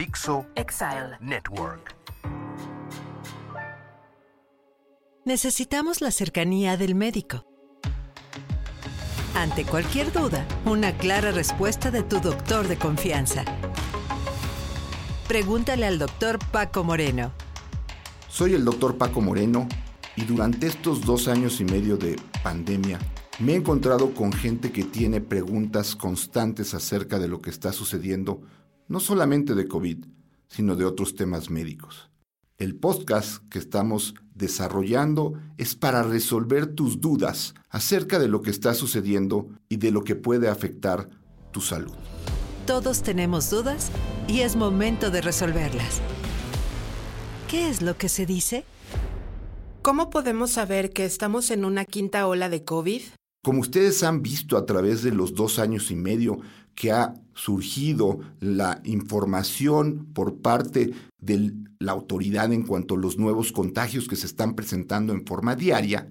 Dixo Exile Network. Necesitamos la cercanía del médico. Ante cualquier duda, una clara respuesta de tu doctor de confianza. Pregúntale al doctor Paco Moreno. Soy el doctor Paco Moreno y durante estos dos años y medio de pandemia me he encontrado con gente que tiene preguntas constantes acerca de lo que está sucediendo, no solamente de COVID, sino de otros temas médicos. El podcast que estamos desarrollando es para resolver tus dudas acerca de lo que está sucediendo y de lo que puede afectar tu salud. Todos tenemos dudas y es momento de resolverlas. ¿Qué es lo que se dice? ¿Cómo podemos saber que estamos en una quinta ola de COVID? Como ustedes han visto a través de los dos años y medio que ha surgido la información por parte de la autoridad en cuanto a los nuevos contagios que se están presentando en forma diaria,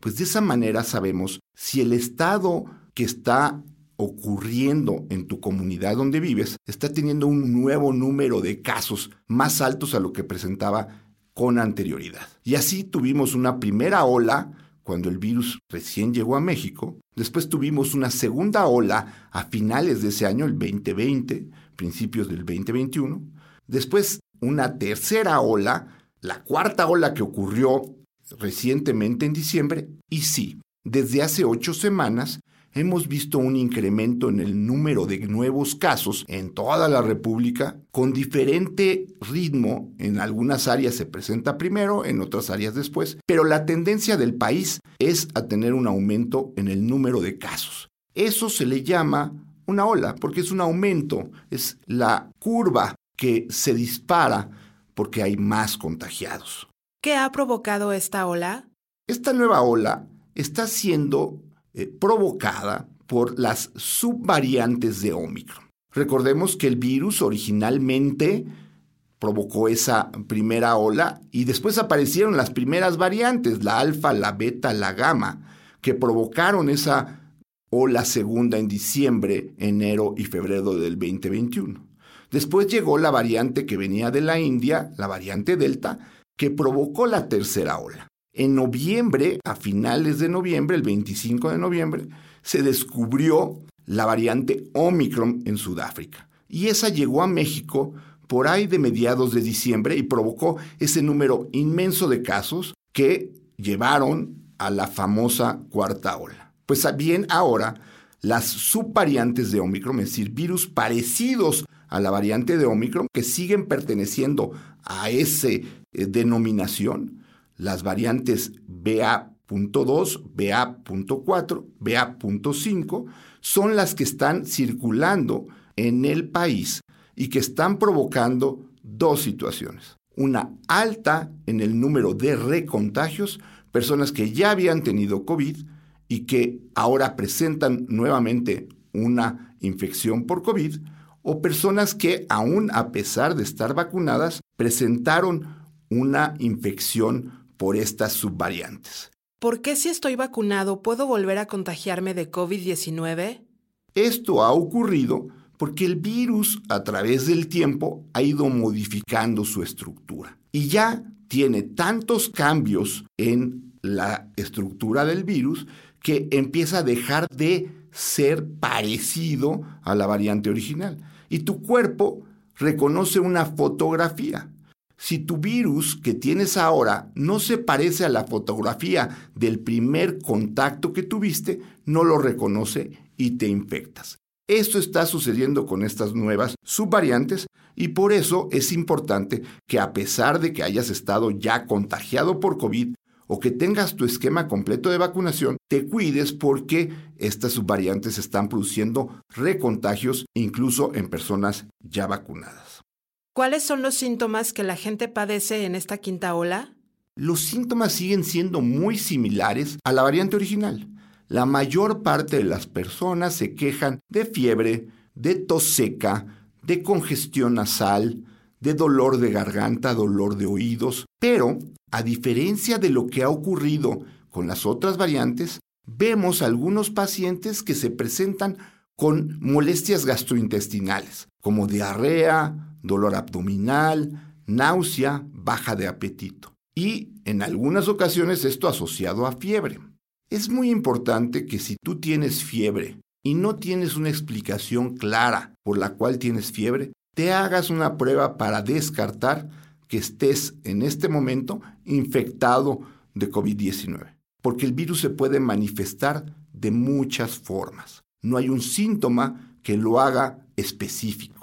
pues de esa manera sabemos si el estado que está ocurriendo en tu comunidad donde vives está teniendo un nuevo número de casos más altos a lo que presentaba con anterioridad. Y así tuvimos una primera ola cuando el virus recién llegó a México. Después tuvimos una segunda ola a finales de ese año, el 2020, principios del 2021. Después una tercera ola, la cuarta ola que ocurrió recientemente en diciembre. Y sí, desde hace ocho semanas hemos visto un incremento en el número de nuevos casos en toda la República con diferente ritmo. En algunas áreas se presenta primero, en otras áreas después, pero la tendencia del país es a tener un aumento en el número de casos. Eso se le llama una ola, porque es un aumento, es la curva que se dispara porque hay más contagiados. ¿Qué ha provocado esta ola? Esta nueva ola está siendo eh, provocada por las subvariantes de Omicron. Recordemos que el virus originalmente provocó esa primera ola y después aparecieron las primeras variantes, la alfa, la beta, la gamma, que provocaron esa ola segunda en diciembre, enero y febrero del 2021. Después llegó la variante que venía de la India, la variante Delta, que provocó la tercera ola. En noviembre, a finales de noviembre, el 25 de noviembre, se descubrió la variante Omicron en Sudáfrica. Y esa llegó a México por ahí de mediados de diciembre y provocó ese número inmenso de casos que llevaron a la famosa cuarta ola. Pues bien, ahora las subvariantes de Omicron, es decir, virus parecidos a la variante de Omicron, que siguen perteneciendo a esa eh, denominación, las variantes BA.2, BA.4, BA.5 son las que están circulando en el país y que están provocando dos situaciones. Una alta en el número de recontagios, personas que ya habían tenido COVID y que ahora presentan nuevamente una infección por COVID, o personas que aún a pesar de estar vacunadas presentaron una infección por estas subvariantes. ¿Por qué si estoy vacunado puedo volver a contagiarme de COVID-19? Esto ha ocurrido porque el virus a través del tiempo ha ido modificando su estructura y ya tiene tantos cambios en la estructura del virus que empieza a dejar de ser parecido a la variante original. Y tu cuerpo reconoce una fotografía. Si tu virus que tienes ahora no se parece a la fotografía del primer contacto que tuviste, no lo reconoce y te infectas. Esto está sucediendo con estas nuevas subvariantes y por eso es importante que a pesar de que hayas estado ya contagiado por COVID o que tengas tu esquema completo de vacunación, te cuides porque estas subvariantes están produciendo recontagios incluso en personas ya vacunadas. ¿Cuáles son los síntomas que la gente padece en esta quinta ola? Los síntomas siguen siendo muy similares a la variante original. La mayor parte de las personas se quejan de fiebre, de tos seca, de congestión nasal, de dolor de garganta, dolor de oídos, pero a diferencia de lo que ha ocurrido con las otras variantes, vemos algunos pacientes que se presentan con molestias gastrointestinales, como diarrea, dolor abdominal, náusea, baja de apetito. Y en algunas ocasiones esto asociado a fiebre. Es muy importante que si tú tienes fiebre y no tienes una explicación clara por la cual tienes fiebre, te hagas una prueba para descartar que estés en este momento infectado de COVID-19. Porque el virus se puede manifestar de muchas formas. No hay un síntoma que lo haga específico.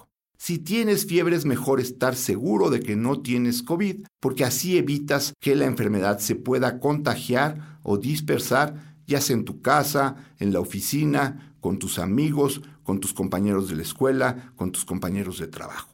Si tienes fiebre es mejor estar seguro de que no tienes COVID, porque así evitas que la enfermedad se pueda contagiar o dispersar, ya sea en tu casa, en la oficina, con tus amigos, con tus compañeros de la escuela, con tus compañeros de trabajo.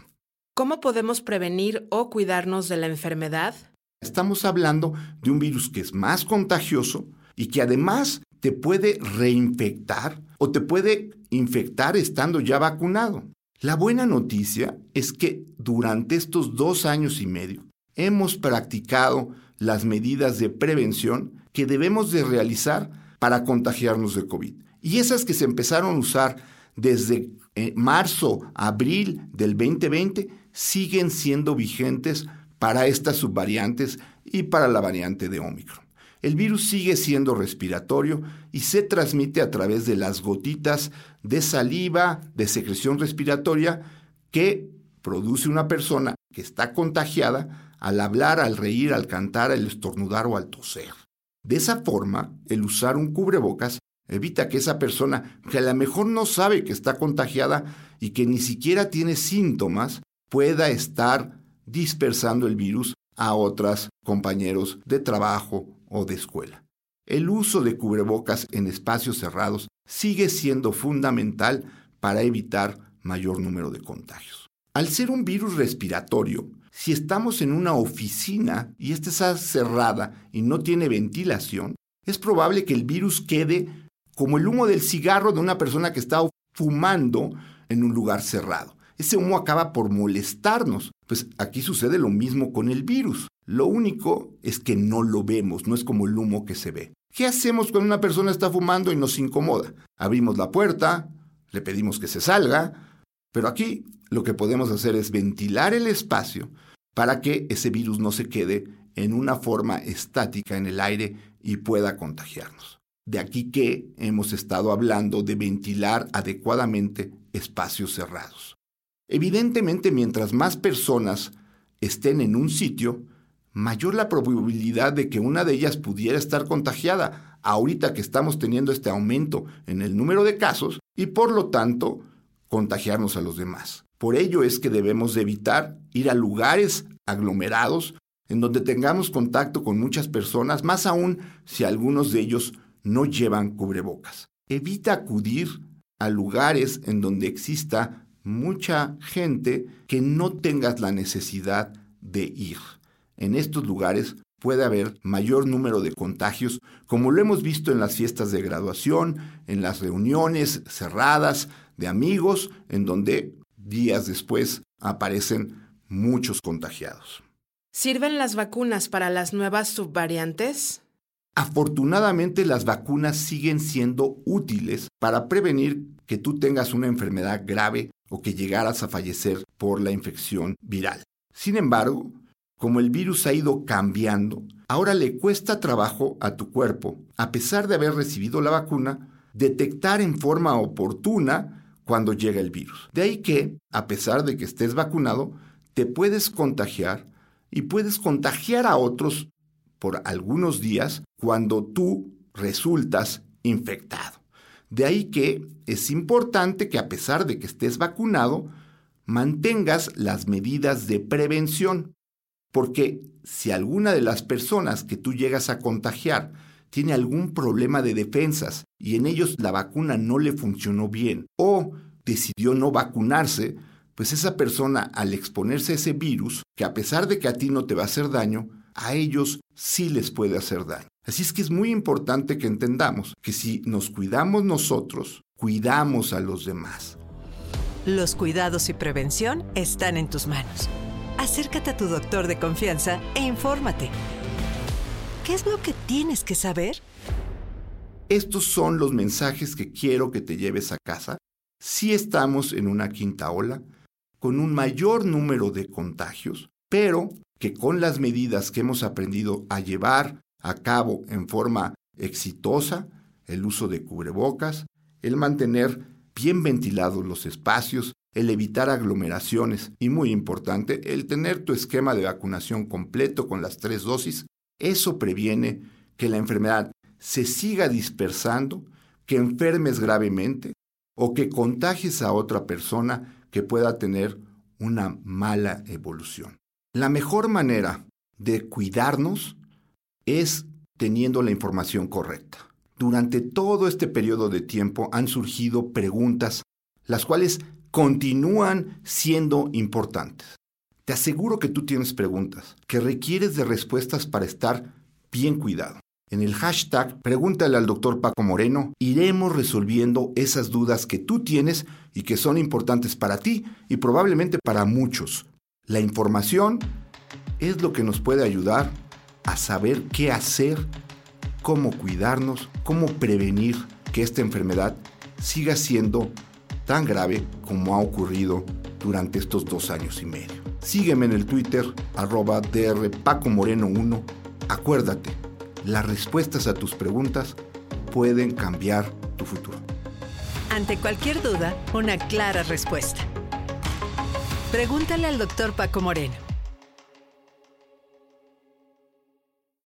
¿Cómo podemos prevenir o cuidarnos de la enfermedad? Estamos hablando de un virus que es más contagioso y que además te puede reinfectar o te puede infectar estando ya vacunado. La buena noticia es que durante estos dos años y medio hemos practicado las medidas de prevención que debemos de realizar para contagiarnos de COVID. Y esas que se empezaron a usar desde eh, marzo, abril del 2020 siguen siendo vigentes para estas subvariantes y para la variante de Omicron. El virus sigue siendo respiratorio y se transmite a través de las gotitas de saliva, de secreción respiratoria que produce una persona que está contagiada al hablar, al reír, al cantar, al estornudar o al toser. De esa forma, el usar un cubrebocas evita que esa persona, que a lo mejor no sabe que está contagiada y que ni siquiera tiene síntomas, pueda estar dispersando el virus a otros compañeros de trabajo o de escuela. El uso de cubrebocas en espacios cerrados sigue siendo fundamental para evitar mayor número de contagios. Al ser un virus respiratorio, si estamos en una oficina y esta está cerrada y no tiene ventilación, es probable que el virus quede como el humo del cigarro de una persona que está fumando en un lugar cerrado ese humo acaba por molestarnos. Pues aquí sucede lo mismo con el virus. Lo único es que no lo vemos, no es como el humo que se ve. ¿Qué hacemos cuando una persona está fumando y nos incomoda? Abrimos la puerta, le pedimos que se salga, pero aquí lo que podemos hacer es ventilar el espacio para que ese virus no se quede en una forma estática en el aire y pueda contagiarnos. De aquí que hemos estado hablando de ventilar adecuadamente espacios cerrados. Evidentemente, mientras más personas estén en un sitio, mayor la probabilidad de que una de ellas pudiera estar contagiada, ahorita que estamos teniendo este aumento en el número de casos y por lo tanto contagiarnos a los demás. Por ello es que debemos de evitar ir a lugares aglomerados en donde tengamos contacto con muchas personas, más aún si algunos de ellos no llevan cubrebocas. Evita acudir a lugares en donde exista mucha gente que no tengas la necesidad de ir. En estos lugares puede haber mayor número de contagios, como lo hemos visto en las fiestas de graduación, en las reuniones cerradas de amigos, en donde días después aparecen muchos contagiados. ¿Sirven las vacunas para las nuevas subvariantes? Afortunadamente las vacunas siguen siendo útiles para prevenir que tú tengas una enfermedad grave o que llegaras a fallecer por la infección viral. Sin embargo, como el virus ha ido cambiando, ahora le cuesta trabajo a tu cuerpo, a pesar de haber recibido la vacuna, detectar en forma oportuna cuando llega el virus. De ahí que, a pesar de que estés vacunado, te puedes contagiar y puedes contagiar a otros por algunos días cuando tú resultas infectado. De ahí que es importante que a pesar de que estés vacunado, mantengas las medidas de prevención, porque si alguna de las personas que tú llegas a contagiar tiene algún problema de defensas y en ellos la vacuna no le funcionó bien o decidió no vacunarse, pues esa persona al exponerse a ese virus, que a pesar de que a ti no te va a hacer daño, a ellos sí les puede hacer daño. Así es que es muy importante que entendamos que si nos cuidamos nosotros, cuidamos a los demás. Los cuidados y prevención están en tus manos. Acércate a tu doctor de confianza e infórmate. ¿Qué es lo que tienes que saber? Estos son los mensajes que quiero que te lleves a casa. Si estamos en una quinta ola, con un mayor número de contagios, pero que con las medidas que hemos aprendido a llevar a cabo en forma exitosa, el uso de cubrebocas, el mantener bien ventilados los espacios, el evitar aglomeraciones y muy importante, el tener tu esquema de vacunación completo con las tres dosis, eso previene que la enfermedad se siga dispersando, que enfermes gravemente o que contagies a otra persona que pueda tener una mala evolución. La mejor manera de cuidarnos es teniendo la información correcta. Durante todo este periodo de tiempo han surgido preguntas, las cuales continúan siendo importantes. Te aseguro que tú tienes preguntas, que requieres de respuestas para estar bien cuidado. En el hashtag Pregúntale al doctor Paco Moreno iremos resolviendo esas dudas que tú tienes y que son importantes para ti y probablemente para muchos. La información es lo que nos puede ayudar a saber qué hacer, cómo cuidarnos, cómo prevenir que esta enfermedad siga siendo tan grave como ha ocurrido durante estos dos años y medio. Sígueme en el Twitter, arroba Moreno 1 Acuérdate, las respuestas a tus preguntas pueden cambiar tu futuro. Ante cualquier duda, una clara respuesta. Pregúntale al doctor Paco Moreno